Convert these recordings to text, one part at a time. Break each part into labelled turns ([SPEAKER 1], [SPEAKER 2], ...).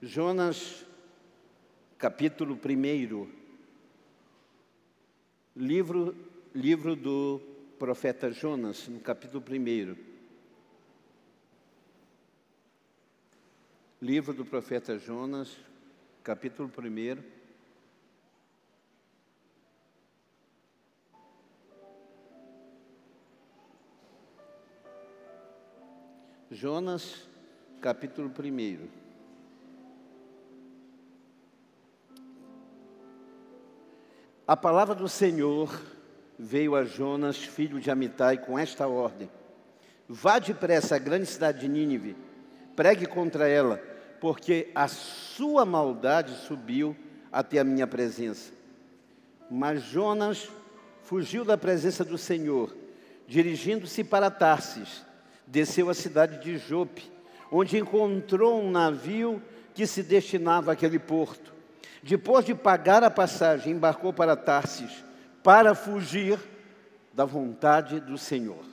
[SPEAKER 1] Jonas, capítulo 1, livro, livro do profeta Jonas, no capítulo 1. Livro do profeta Jonas, capítulo 1. Jonas, capítulo 1. A palavra do Senhor veio a Jonas, filho de Amitai, com esta ordem: Vá depressa à grande cidade de Nínive, pregue contra ela, porque a sua maldade subiu até a minha presença. Mas Jonas fugiu da presença do Senhor, dirigindo-se para Tarsis, desceu à cidade de Jope, onde encontrou um navio que se destinava àquele porto. Depois de pagar a passagem, embarcou para Tarsis para fugir da vontade do Senhor.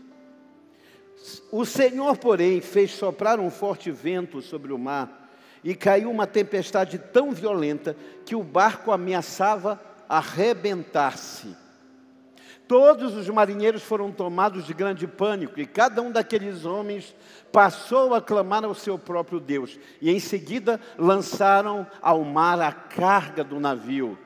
[SPEAKER 1] O Senhor, porém, fez soprar um forte vento sobre o mar e caiu uma tempestade tão violenta que o barco ameaçava arrebentar-se. Todos os marinheiros foram tomados de grande pânico e cada um daqueles homens passou a clamar ao seu próprio Deus. E em seguida lançaram ao mar a carga do navio,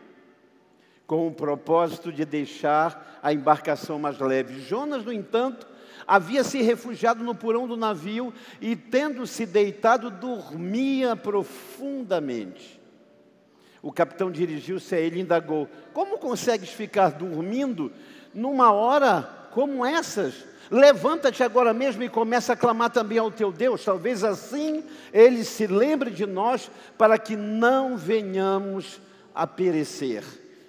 [SPEAKER 1] com o propósito de deixar a embarcação mais leve. Jonas, no entanto, havia se refugiado no porão do navio e, tendo se deitado, dormia profundamente. O capitão dirigiu-se a ele e indagou: Como consegues ficar dormindo numa hora como essas, levanta-te agora mesmo e começa a clamar também ao teu Deus. Talvez assim ele se lembre de nós para que não venhamos a perecer.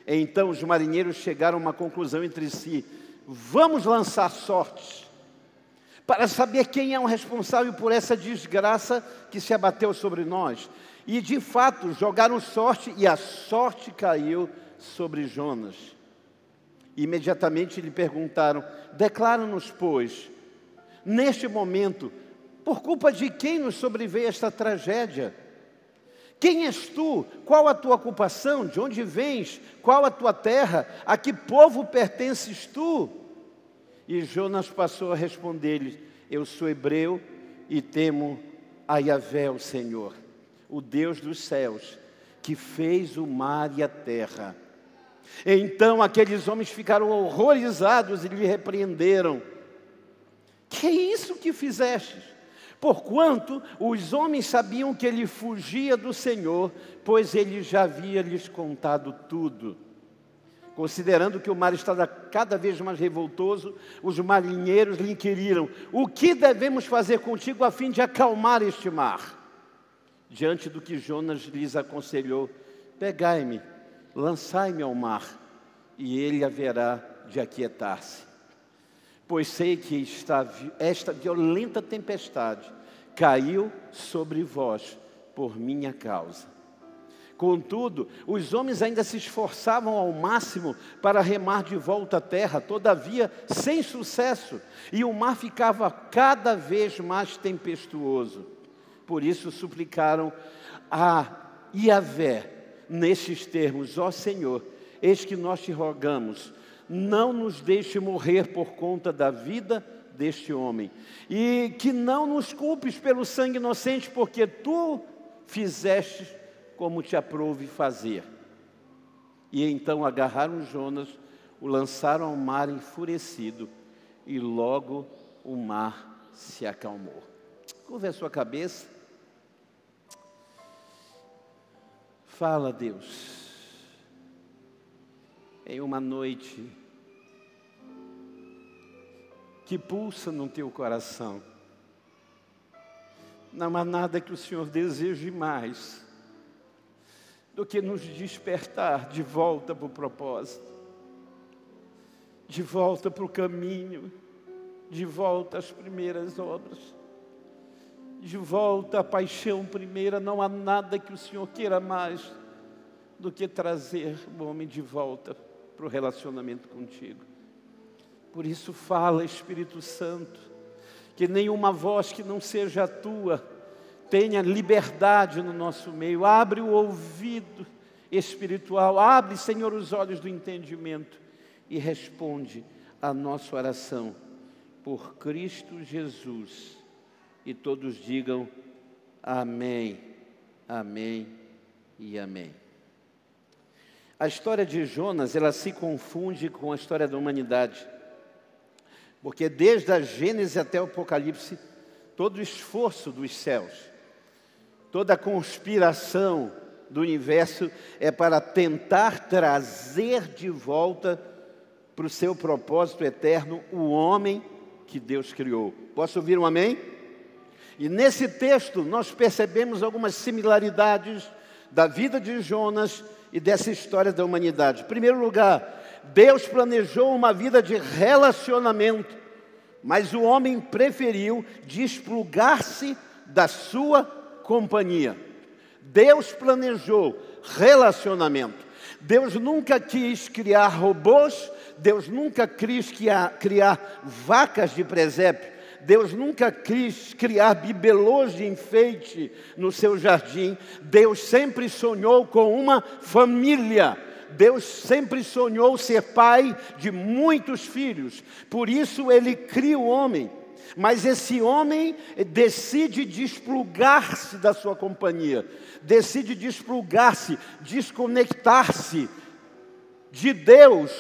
[SPEAKER 1] Então os marinheiros chegaram a uma conclusão entre si: vamos lançar sortes para saber quem é o responsável por essa desgraça que se abateu sobre nós. E de fato jogaram sorte e a sorte caiu sobre Jonas. Imediatamente lhe perguntaram: Declara-nos, pois, neste momento, por culpa de quem nos sobreveio esta tragédia? Quem és tu? Qual a tua ocupação? De onde vens? Qual a tua terra? A que povo pertences tu? E Jonas passou a responder-lhe: Eu sou hebreu e temo a Yahvé, o Senhor, o Deus dos céus, que fez o mar e a terra. Então aqueles homens ficaram horrorizados e lhe repreenderam. Que é isso que fizestes? Porquanto os homens sabiam que ele fugia do Senhor, pois ele já havia lhes contado tudo. Considerando que o mar estava cada vez mais revoltoso, os marinheiros lhe inquiriram: O que devemos fazer contigo a fim de acalmar este mar? Diante do que Jonas lhes aconselhou: Pegai-me lançai-me ao mar, e ele haverá de aquietar-se. Pois sei que esta, esta violenta tempestade caiu sobre vós por minha causa. Contudo, os homens ainda se esforçavam ao máximo para remar de volta à terra, todavia sem sucesso, e o mar ficava cada vez mais tempestuoso. Por isso suplicaram a Iavé, nestes termos: Ó Senhor, eis que nós te rogamos, não nos deixe morrer por conta da vida deste homem, e que não nos culpes pelo sangue inocente, porque tu fizeste como te aprouve fazer. E então agarraram Jonas, o lançaram ao mar enfurecido, e logo o mar se acalmou. Curva a sua cabeça. Fala, Deus, em uma noite que pulsa no teu coração. Não há nada que o Senhor deseje mais do que nos despertar de volta para o propósito, de volta para o caminho, de volta às primeiras obras de volta à paixão primeira. Não há nada que o Senhor queira mais do que trazer o homem de volta para o relacionamento contigo. Por isso, fala, Espírito Santo, que nenhuma voz que não seja a tua tenha liberdade no nosso meio, abre o ouvido espiritual, abre, Senhor, os olhos do entendimento e responde a nossa oração por Cristo Jesus. E todos digam amém, amém e amém. A história de Jonas, ela se confunde com a história da humanidade. Porque desde a Gênesis até o Apocalipse, todo o esforço dos céus, toda a conspiração do universo é para tentar trazer de volta para o seu propósito eterno o homem que Deus criou. Posso ouvir um amém? E nesse texto nós percebemos algumas similaridades da vida de Jonas e dessa história da humanidade. Em primeiro lugar, Deus planejou uma vida de relacionamento, mas o homem preferiu desplugar-se da sua companhia. Deus planejou relacionamento. Deus nunca quis criar robôs, Deus nunca quis criar, criar vacas de presépio, Deus nunca quis criar bibelôs de enfeite no seu jardim. Deus sempre sonhou com uma família. Deus sempre sonhou ser pai de muitos filhos, por isso ele cria o homem. Mas esse homem decide desplugar-se da sua companhia, decide desplugar-se, desconectar-se de Deus.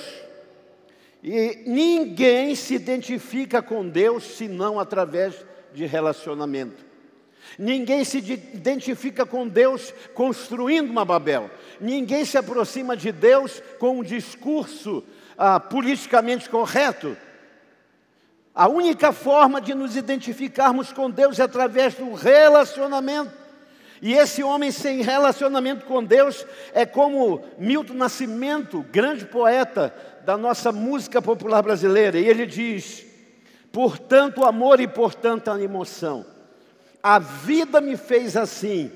[SPEAKER 1] E ninguém se identifica com Deus senão através de relacionamento. Ninguém se identifica com Deus construindo uma Babel. Ninguém se aproxima de Deus com um discurso ah, politicamente correto. A única forma de nos identificarmos com Deus é através do relacionamento. E esse homem sem relacionamento com Deus é como Milton Nascimento, grande poeta da nossa música popular brasileira. E ele diz: por tanto amor e por tanta emoção a vida me fez assim,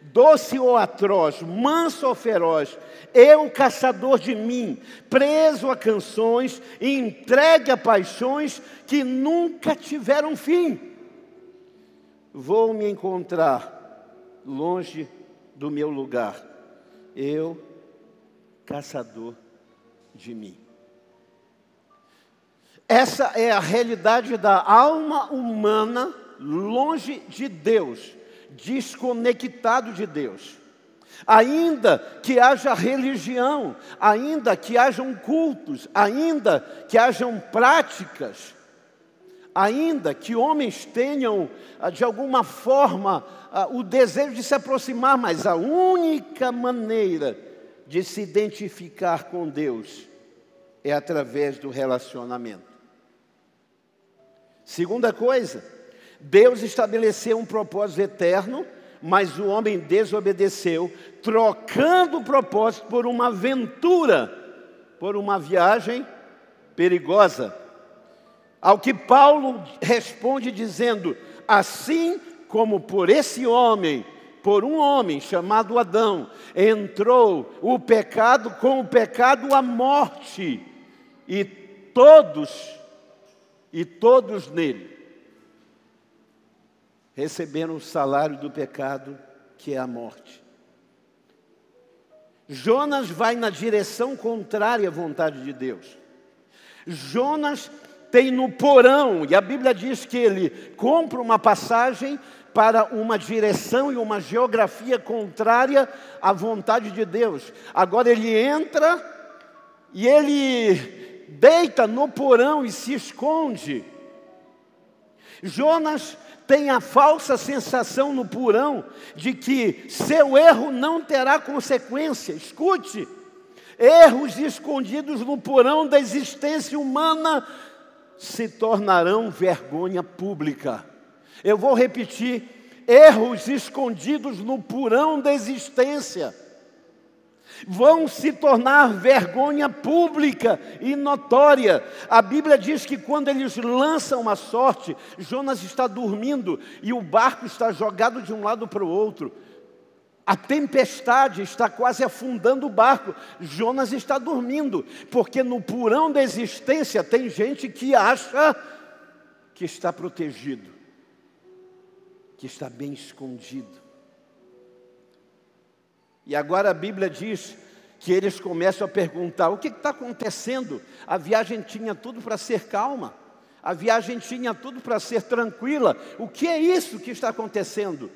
[SPEAKER 1] doce ou atroz, manso ou feroz, eu caçador de mim, preso a canções entregue a paixões que nunca tiveram fim. Vou me encontrar longe do meu lugar, eu, caçador de mim. Essa é a realidade da alma humana longe de Deus, desconectado de Deus. Ainda que haja religião, ainda que hajam cultos, ainda que hajam práticas, ainda que homens tenham, ah, de alguma forma, ah, o desejo de se aproximar, mas a única maneira de se identificar com Deus é através do relacionamento. Segunda coisa, Deus estabeleceu um propósito eterno, mas o homem desobedeceu, trocando o propósito por uma aventura, por uma viagem perigosa. Ao que Paulo responde dizendo: Assim como por esse homem, por um homem chamado Adão, entrou o pecado, com o pecado a morte, e todos, e todos nele receberam o salário do pecado, que é a morte. Jonas vai na direção contrária à vontade de Deus. Jonas tem no porão, e a Bíblia diz que ele compra uma passagem para uma direção e uma geografia contrária à vontade de Deus. Agora ele entra e ele deita no porão e se esconde. Jonas tem a falsa sensação no purão de que seu erro não terá consequência. Escute, erros escondidos no porão da existência humana se tornarão vergonha pública. Eu vou repetir: erros escondidos no purão da existência vão se tornar vergonha pública e notória. A Bíblia diz que quando eles lançam a sorte, Jonas está dormindo e o barco está jogado de um lado para o outro. A tempestade está quase afundando o barco. Jonas está dormindo, porque no purão da existência tem gente que acha que está protegido. que está bem escondido. E agora a Bíblia diz que eles começam a perguntar: o que está acontecendo? A viagem tinha tudo para ser calma, a viagem tinha tudo para ser tranquila. O que é isso que está acontecendo?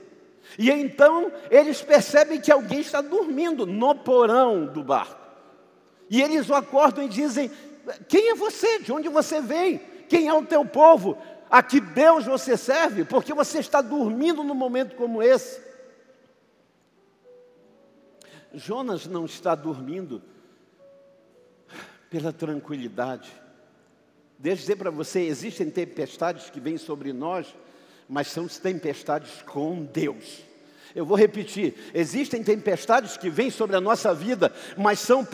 [SPEAKER 1] E então eles percebem que alguém está dormindo no porão do barco. E eles o acordam e dizem: Quem é você? De onde você vem? Quem é o teu povo? A que Deus você serve? Porque você está dormindo num momento como esse. Jonas não está dormindo pela tranquilidade. Deixa eu dizer para você: existem tempestades que vêm sobre nós, mas são tempestades com Deus. Eu vou repetir: existem tempestades que vêm sobre a nossa vida, mas são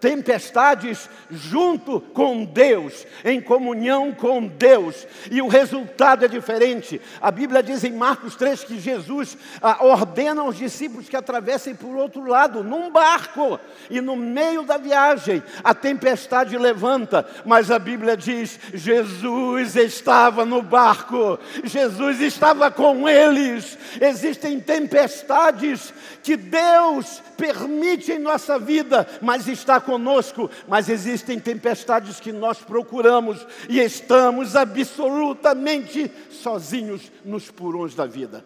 [SPEAKER 1] tempestades junto com Deus, em comunhão com Deus, e o resultado é diferente. A Bíblia diz em Marcos 3 que Jesus ah, ordena aos discípulos que atravessem por outro lado, num barco, e no meio da viagem a tempestade levanta, mas a Bíblia diz: Jesus estava no barco, Jesus estava com eles. Existem tempestades que Deus permite em nossa vida, mas está conosco. Mas existem tempestades que nós procuramos e estamos absolutamente sozinhos nos purões da vida.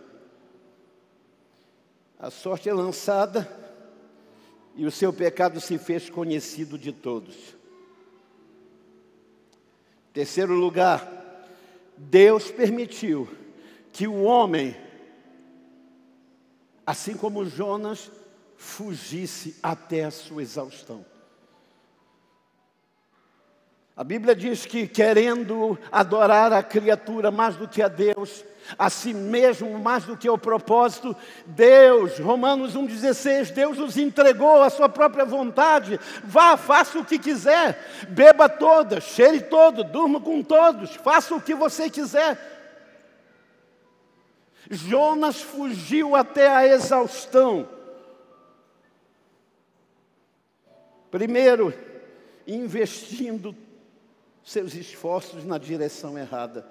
[SPEAKER 1] A sorte é lançada e o seu pecado se fez conhecido de todos. Terceiro lugar, Deus permitiu que o homem, assim como Jonas, fugisse até a sua exaustão. A Bíblia diz que querendo adorar a criatura mais do que a Deus, a si mesmo mais do que o propósito, Deus, Romanos 1,16, Deus os entregou à sua própria vontade. Vá, faça o que quiser, beba todas, cheire todo, durma com todos, faça o que você quiser. Jonas fugiu até a exaustão. Primeiro, investindo seus esforços na direção errada.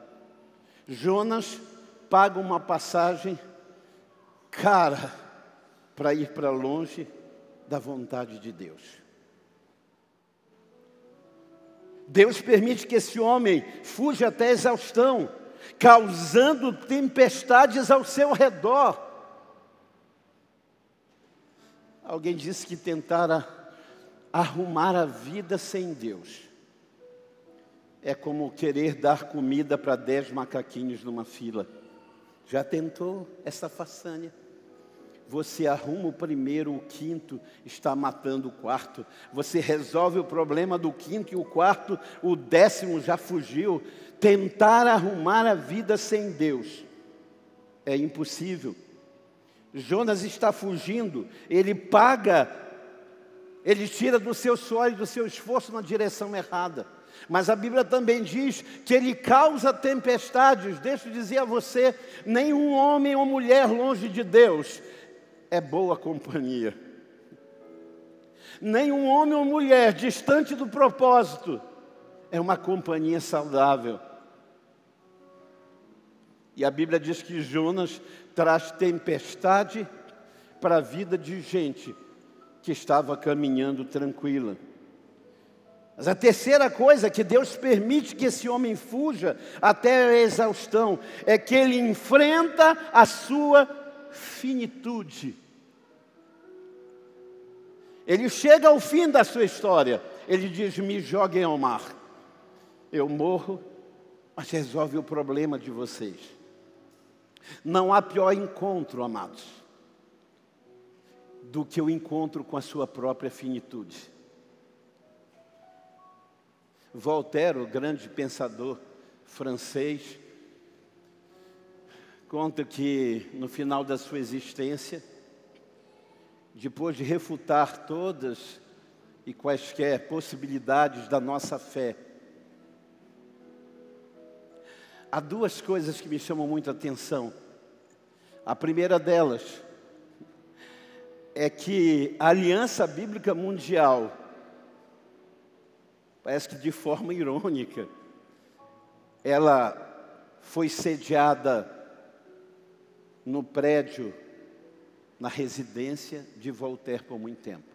[SPEAKER 1] Jonas paga uma passagem cara para ir para longe da vontade de Deus. Deus permite que esse homem fuja até a exaustão, causando tempestades ao seu redor. Alguém disse que tentara arrumar a vida sem Deus é como querer dar comida para dez macaquinhos numa fila. Já tentou essa façanha? Você arruma o primeiro, o quinto está matando o quarto. Você resolve o problema do quinto e o quarto, o décimo já fugiu. Tentar arrumar a vida sem Deus é impossível. Jonas está fugindo, ele paga ele tira do seu suor e do seu esforço na direção errada. Mas a Bíblia também diz que ele causa tempestades. Deixa eu dizer a você: nenhum homem ou mulher longe de Deus é boa companhia. Nenhum homem ou mulher distante do propósito é uma companhia saudável. E a Bíblia diz que Jonas traz tempestade para a vida de gente que estava caminhando tranquila. Mas a terceira coisa que Deus permite que esse homem fuja até a exaustão é que ele enfrenta a sua finitude. Ele chega ao fim da sua história, ele diz: Me joguem ao mar. Eu morro, mas resolve o problema de vocês. Não há pior encontro, amados do que o encontro com a sua própria finitude. Voltaire, o grande pensador francês, conta que no final da sua existência, depois de refutar todas e quaisquer possibilidades da nossa fé, há duas coisas que me chamam muita atenção. A primeira delas é que a Aliança Bíblica Mundial, parece que de forma irônica, ela foi sediada no prédio, na residência de Voltaire por muito tempo.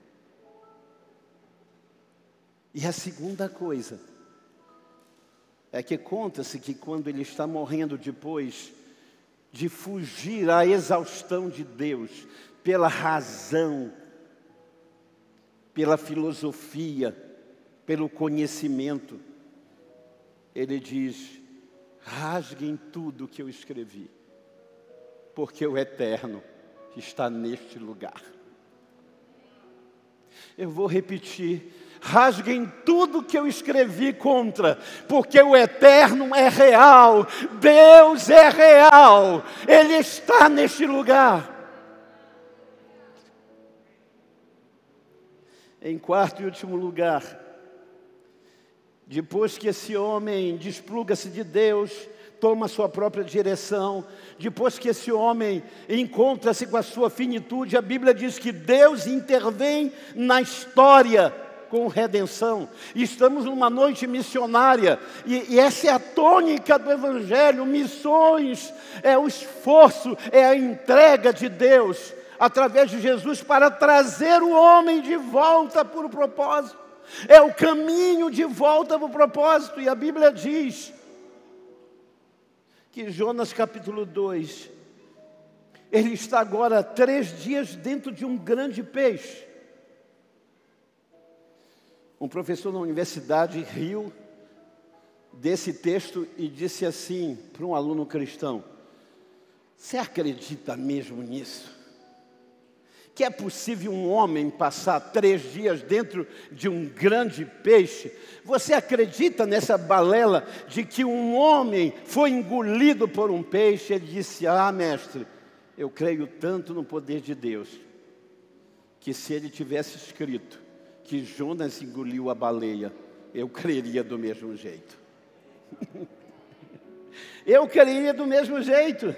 [SPEAKER 1] E a segunda coisa é que conta-se que quando ele está morrendo depois de fugir à exaustão de Deus, pela razão, pela filosofia, pelo conhecimento, ele diz: rasguem tudo que eu escrevi, porque o eterno está neste lugar. Eu vou repetir: rasguem tudo que eu escrevi contra, porque o eterno é real, Deus é real, Ele está neste lugar. Em quarto e último lugar, depois que esse homem despluga-se de Deus, toma sua própria direção, depois que esse homem encontra-se com a sua finitude, a Bíblia diz que Deus intervém na história com redenção. estamos numa noite missionária, e, e, essa é a tônica do Evangelho: missões, é o esforço, é a entrega de Deus através de Jesus para trazer o homem de volta o propósito. É o caminho de volta para o propósito, e a Bíblia diz que Jonas capítulo 2, ele está agora três dias dentro de um grande peixe. Um professor na universidade riu desse texto e disse assim para um aluno cristão: Você acredita mesmo nisso? Que é possível um homem passar três dias dentro de um grande peixe? Você acredita nessa balela de que um homem foi engolido por um peixe? Ele disse: Ah, mestre, eu creio tanto no poder de Deus, que se ele tivesse escrito que Jonas engoliu a baleia, eu creria do mesmo jeito. eu creria do mesmo jeito.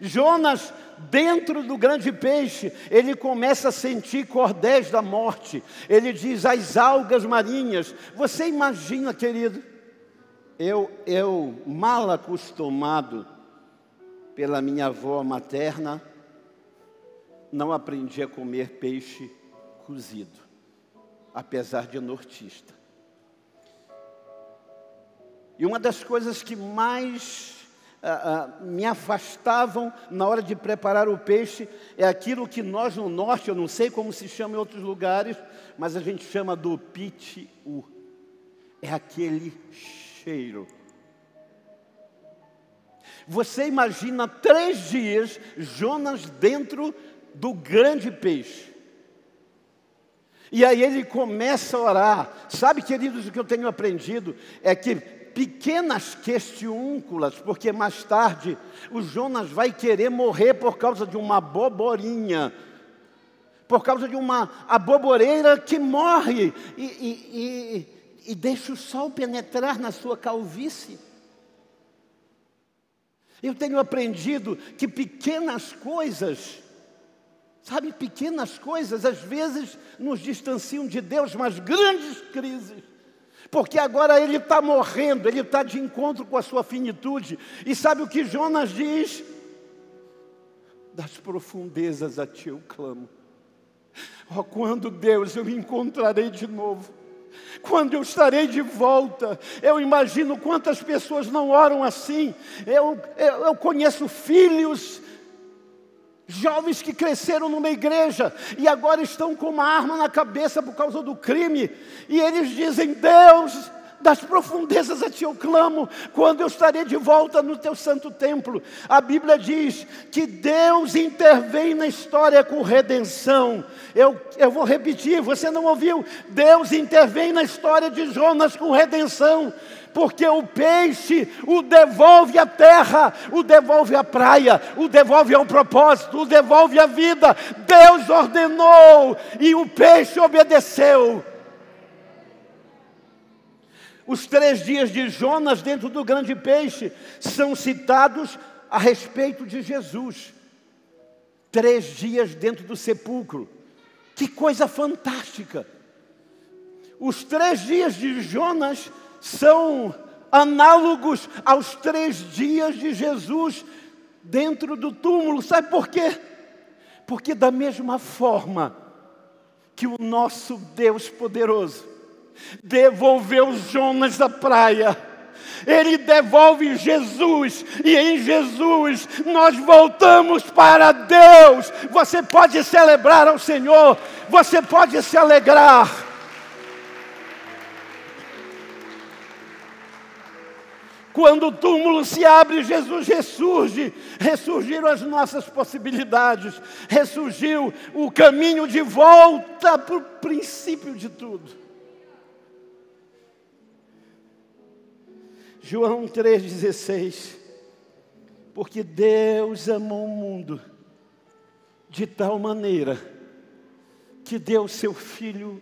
[SPEAKER 1] Jonas, dentro do grande peixe, ele começa a sentir cordéis da morte. Ele diz as algas marinhas. Você imagina, querido, eu, eu mal acostumado pela minha avó materna, não aprendi a comer peixe cozido, apesar de nortista. E uma das coisas que mais ah, ah, me afastavam na hora de preparar o peixe é aquilo que nós no norte, eu não sei como se chama em outros lugares, mas a gente chama do pitiu. É aquele cheiro. Você imagina três dias Jonas dentro do grande peixe. E aí ele começa a orar. Sabe, queridos, o que eu tenho aprendido é que pequenas questiúnculas, porque mais tarde o Jonas vai querer morrer por causa de uma boborinha, por causa de uma aboboreira que morre e, e, e, e deixa o sol penetrar na sua calvície. Eu tenho aprendido que pequenas coisas Sabe, pequenas coisas às vezes nos distanciam de Deus, mas grandes crises. Porque agora ele está morrendo, ele está de encontro com a sua finitude. E sabe o que Jonas diz? Das profundezas a ti eu clamo. Oh, quando Deus eu me encontrarei de novo. Quando eu estarei de volta, eu imagino quantas pessoas não oram assim. Eu, eu, eu conheço filhos Jovens que cresceram numa igreja e agora estão com uma arma na cabeça por causa do crime, e eles dizem: Deus, das profundezas a ti eu clamo, quando eu estarei de volta no teu santo templo. A Bíblia diz que Deus intervém na história com redenção. Eu, eu vou repetir, você não ouviu? Deus intervém na história de Jonas com redenção porque o peixe o devolve à terra, o devolve à praia, o devolve ao propósito, o devolve à vida. Deus ordenou e o peixe obedeceu. Os três dias de Jonas dentro do grande peixe são citados a respeito de Jesus. Três dias dentro do sepulcro. Que coisa fantástica! Os três dias de Jonas são análogos aos três dias de Jesus dentro do túmulo. Sabe por quê? Porque, da mesma forma que o nosso Deus poderoso devolveu Jonas da praia, ele devolve Jesus, e em Jesus nós voltamos para Deus. Você pode celebrar ao Senhor, você pode se alegrar. Quando o túmulo se abre, Jesus ressurge, ressurgiram as nossas possibilidades, ressurgiu o caminho de volta para o princípio de tudo. João 3,16. Porque Deus amou o mundo de tal maneira que deu seu Filho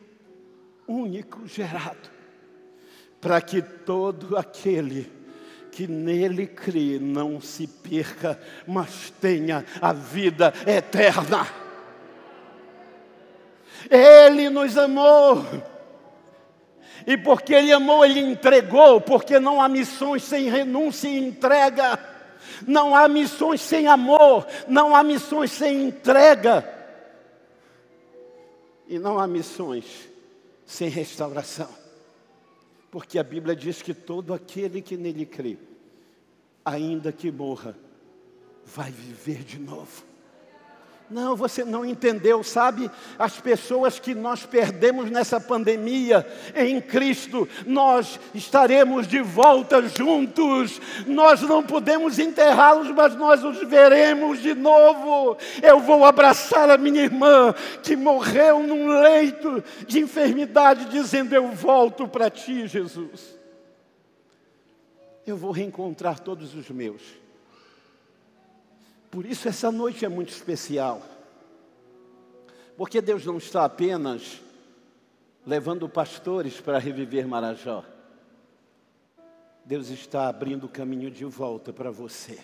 [SPEAKER 1] único gerado, para que todo aquele que nele crê não se perca, mas tenha a vida eterna. Ele nos amou. E porque Ele amou, Ele entregou, porque não há missões sem renúncia e entrega, não há missões sem amor, não há missões sem entrega, e não há missões sem restauração, porque a Bíblia diz que todo aquele que nele crê, ainda que morra, vai viver de novo. Não, você não entendeu, sabe? As pessoas que nós perdemos nessa pandemia em Cristo, nós estaremos de volta juntos. Nós não podemos enterrá-los, mas nós os veremos de novo. Eu vou abraçar a minha irmã que morreu num leito de enfermidade, dizendo: Eu volto para ti, Jesus. Eu vou reencontrar todos os meus. Por isso essa noite é muito especial. Porque Deus não está apenas levando pastores para reviver Marajó. Deus está abrindo o caminho de volta para você.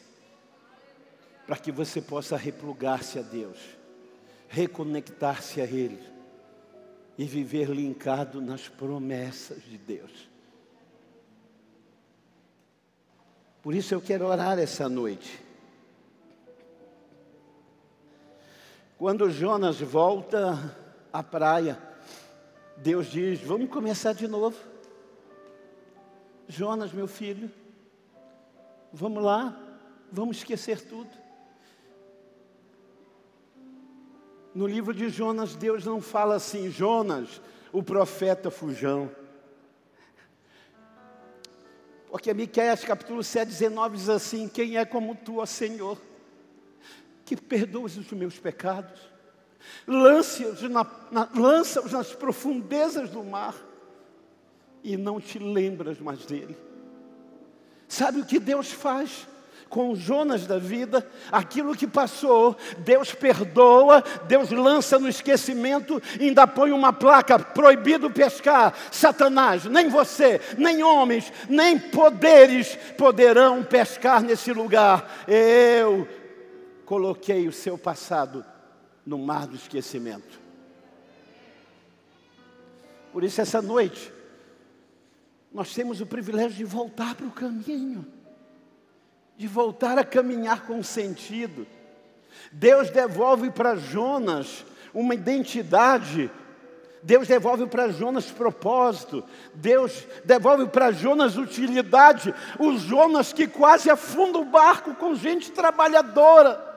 [SPEAKER 1] Para que você possa replugar-se a Deus, reconectar-se a Ele e viver linkado nas promessas de Deus. Por isso eu quero orar essa noite Quando Jonas volta à praia, Deus diz: Vamos começar de novo. Jonas, meu filho, vamos lá, vamos esquecer tudo. No livro de Jonas, Deus não fala assim, Jonas, o profeta fujão. Porque Miqueias capítulo 7, 19 diz assim: Quem é como tu, ó Senhor? Que perdoes os meus pecados, lance-os na, na, lança nas profundezas do mar e não te lembras mais dele. Sabe o que Deus faz? com Jonas da vida, aquilo que passou, Deus perdoa, Deus lança no esquecimento, ainda põe uma placa: proibido pescar. Satanás, nem você, nem homens, nem poderes poderão pescar nesse lugar. Eu coloquei o seu passado no mar do esquecimento. Por isso, essa noite, nós temos o privilégio de voltar para o caminho, de voltar a caminhar com sentido. Deus devolve para Jonas uma identidade Deus devolve para Jonas propósito, Deus devolve para Jonas utilidade, o Jonas que quase afunda o barco com gente trabalhadora.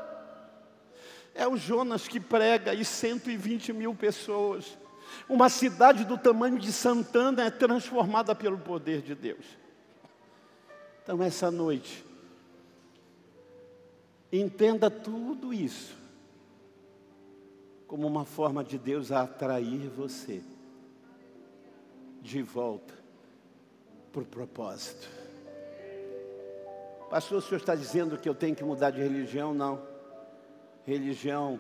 [SPEAKER 1] É o Jonas que prega e 120 mil pessoas. Uma cidade do tamanho de Santana é transformada pelo poder de Deus. Então, essa noite, entenda tudo isso como uma forma de Deus atrair você de volta para o propósito. Pastor, o senhor está dizendo que eu tenho que mudar de religião? Não religião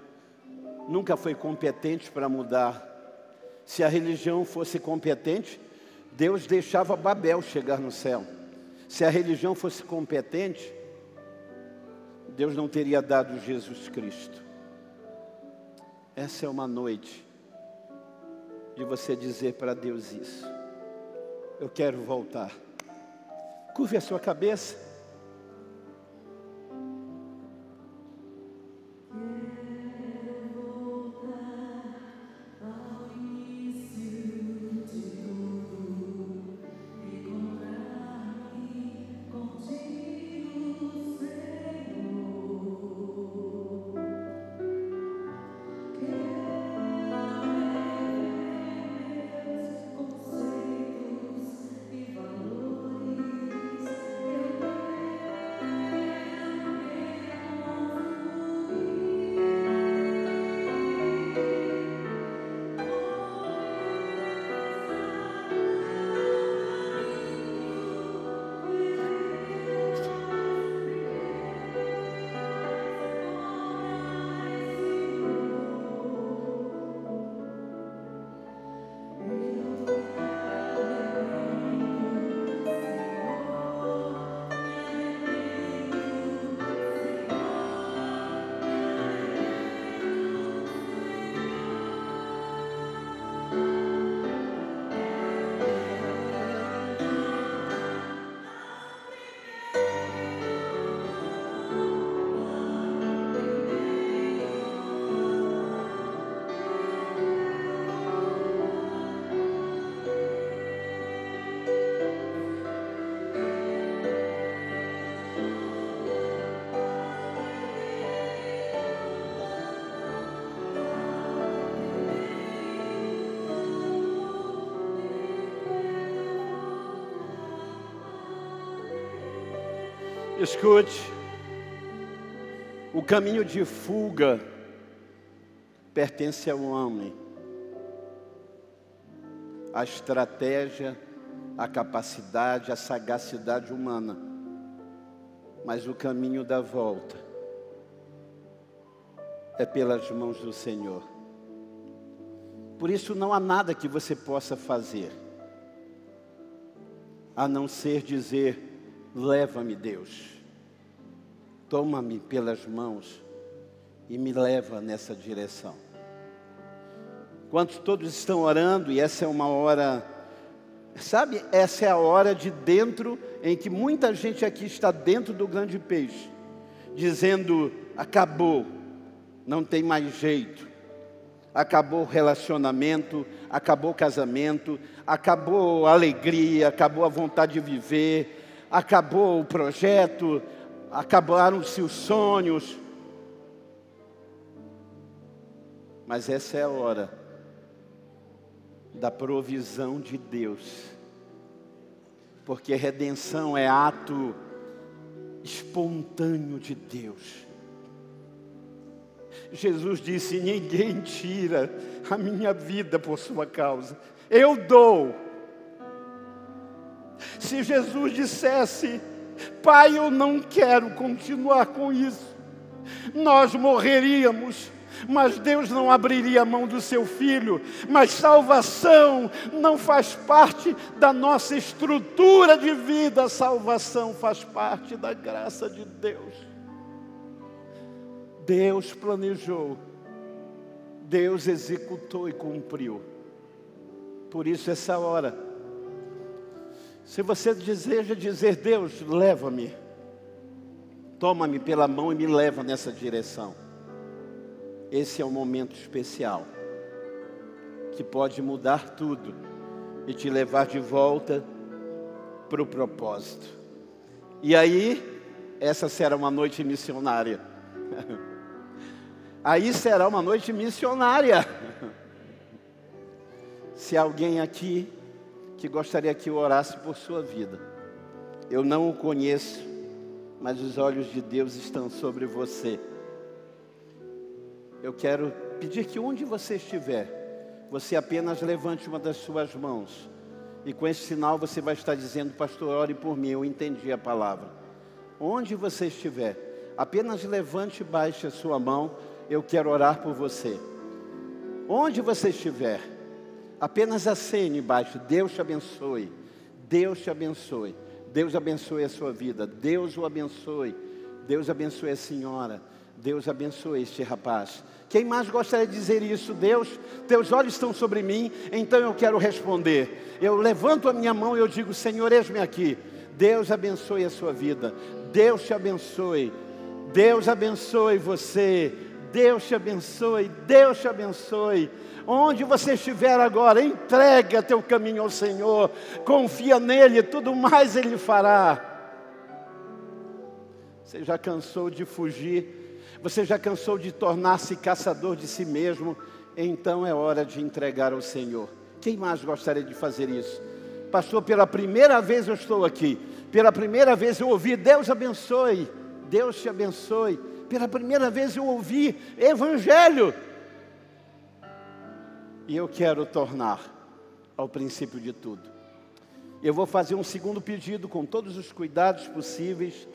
[SPEAKER 1] nunca foi competente para mudar. Se a religião fosse competente, Deus deixava Babel chegar no céu. Se a religião fosse competente, Deus não teria dado Jesus Cristo. Essa é uma noite de você dizer para Deus isso. Eu quero voltar. Curve a sua cabeça. Escute, o caminho de fuga pertence ao homem. A estratégia, a capacidade, a sagacidade humana. Mas o caminho da volta é pelas mãos do Senhor. Por isso não há nada que você possa fazer, a não ser dizer: Leva-me, Deus. Toma-me pelas mãos e me leva nessa direção. Quantos todos estão orando, e essa é uma hora, sabe, essa é a hora de dentro, em que muita gente aqui está dentro do grande peixe, dizendo: acabou, não tem mais jeito, acabou o relacionamento, acabou o casamento, acabou a alegria, acabou a vontade de viver, acabou o projeto, acabaram-se os sonhos. Mas essa é a hora da provisão de Deus, porque redenção é ato espontâneo de Deus. Jesus disse: Ninguém tira a minha vida por sua causa, eu dou. Se Jesus dissesse, Pai, eu não quero continuar com isso, nós morreríamos, mas Deus não abriria a mão do seu filho, mas salvação não faz parte da nossa estrutura de vida, salvação faz parte da graça de Deus. Deus planejou, Deus executou e cumpriu. Por isso, essa hora, se você deseja dizer, Deus, leva-me, toma-me pela mão e me leva nessa direção. Esse é um momento especial que pode mudar tudo e te levar de volta para o propósito. E aí, essa será uma noite missionária. Aí será uma noite missionária. Se alguém aqui que gostaria que eu orasse por sua vida. Eu não o conheço, mas os olhos de Deus estão sobre você. Eu quero pedir que onde você estiver, você apenas levante uma das suas mãos. E com esse sinal você vai estar dizendo, pastor, ore por mim, eu entendi a palavra. Onde você estiver, apenas levante e baixe a sua mão, eu quero orar por você. Onde você estiver, Apenas acene embaixo. Deus te abençoe. Deus te abençoe. Deus abençoe a sua vida. Deus o abençoe. Deus abençoe a senhora. Deus abençoe este rapaz. Quem mais gostaria de dizer isso? Deus, teus olhos estão sobre mim, então eu quero responder. Eu levanto a minha mão e eu digo: Senhor, eis-me aqui. Deus abençoe a sua vida. Deus te abençoe. Deus abençoe você. Deus te abençoe. Deus te abençoe. Onde você estiver agora, entrega teu caminho ao Senhor, confia nele, tudo mais ele fará. Você já cansou de fugir, você já cansou de tornar-se caçador de si mesmo, então é hora de entregar ao Senhor. Quem mais gostaria de fazer isso? Pastor, pela primeira vez eu estou aqui, pela primeira vez eu ouvi, Deus abençoe, Deus te abençoe. Pela primeira vez eu ouvi Evangelho, e eu quero tornar ao princípio de tudo. Eu vou fazer um segundo pedido com todos os cuidados possíveis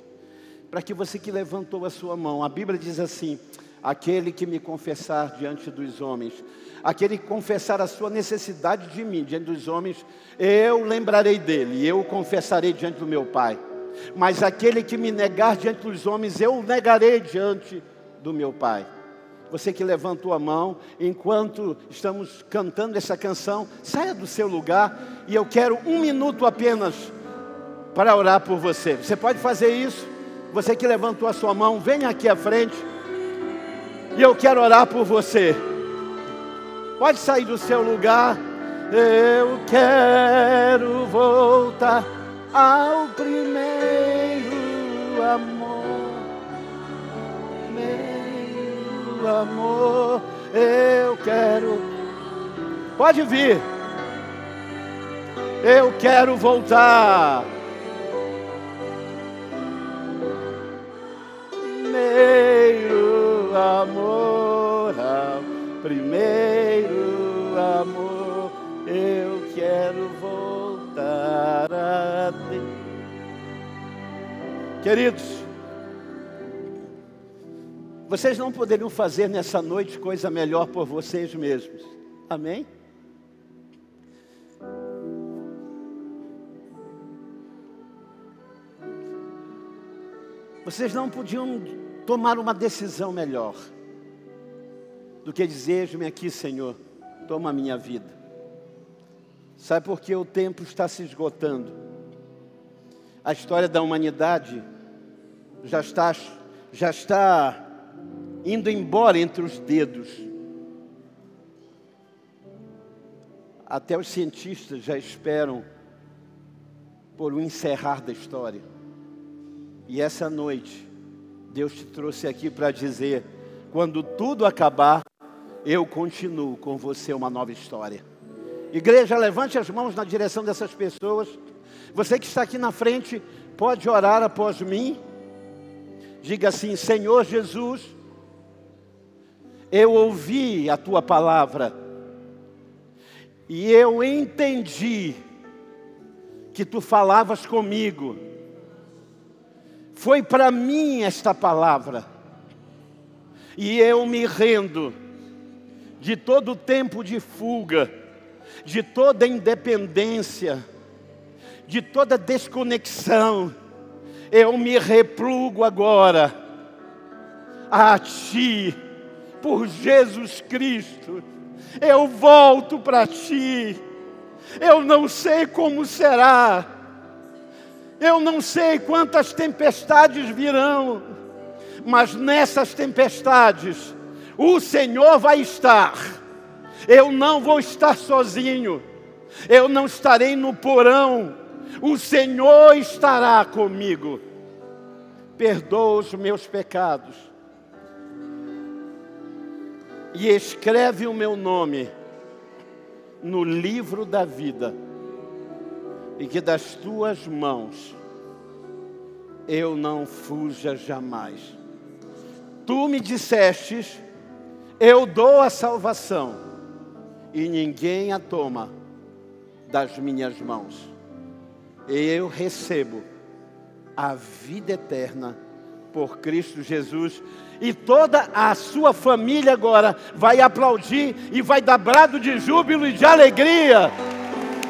[SPEAKER 1] para que você que levantou a sua mão. A Bíblia diz assim: aquele que me confessar diante dos homens, aquele que confessar a sua necessidade de mim diante dos homens, eu lembrarei dele, eu o confessarei diante do meu Pai. Mas aquele que me negar diante dos homens, eu o negarei diante do meu Pai você que levantou a mão, enquanto estamos cantando essa canção, saia do seu lugar e eu quero um minuto apenas para orar por você. Você pode fazer isso? Você que levantou a sua mão, venha aqui à frente e eu quero orar por você. Pode sair do seu lugar. Eu quero voltar ao primeiro amor, primeiro amor, eu quero. Pode vir. Eu quero voltar. Primeiro amor, eu quero voltar a Deus. Queridos, vocês não poderiam fazer nessa noite coisa melhor por vocês mesmos. Amém? Vocês não podiam tomar uma decisão melhor do que dizer: me aqui, Senhor, toma a minha vida. Sabe por que o tempo está se esgotando? A história da humanidade já está, já está indo embora entre os dedos. Até os cientistas já esperam por um encerrar da história. E essa noite, Deus te trouxe aqui para dizer: quando tudo acabar, eu continuo com você uma nova história. Igreja, levante as mãos na direção dessas pessoas. Você que está aqui na frente, pode orar após mim. Diga assim: Senhor Jesus, eu ouvi a tua palavra e eu entendi que tu falavas comigo foi para mim esta palavra. E eu me rendo de todo o tempo de fuga, de toda independência, de toda desconexão. Eu me replugo agora a Ti, por Jesus Cristo. Eu volto para Ti. Eu não sei como será eu não sei quantas tempestades virão, mas nessas tempestades, o Senhor vai estar. Eu não vou estar sozinho, eu não estarei no porão, o Senhor estará comigo. Perdoa os meus pecados. E escreve o meu nome no livro da vida. E que das tuas mãos eu não fuja jamais. Tu me dissestes, eu dou a salvação e ninguém a toma das minhas mãos. Eu recebo a vida eterna por Cristo Jesus. E toda a sua família agora vai aplaudir e vai dar brado de júbilo e de alegria.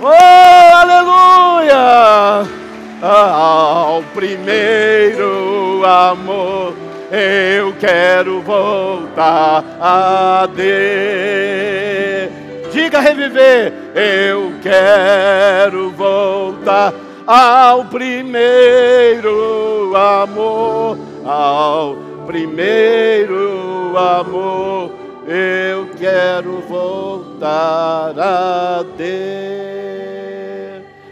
[SPEAKER 1] Oh, aleluia! Ao primeiro amor eu quero voltar a Deus. Diga reviver, eu quero voltar ao primeiro amor, ao primeiro amor, eu quero voltar a Deus.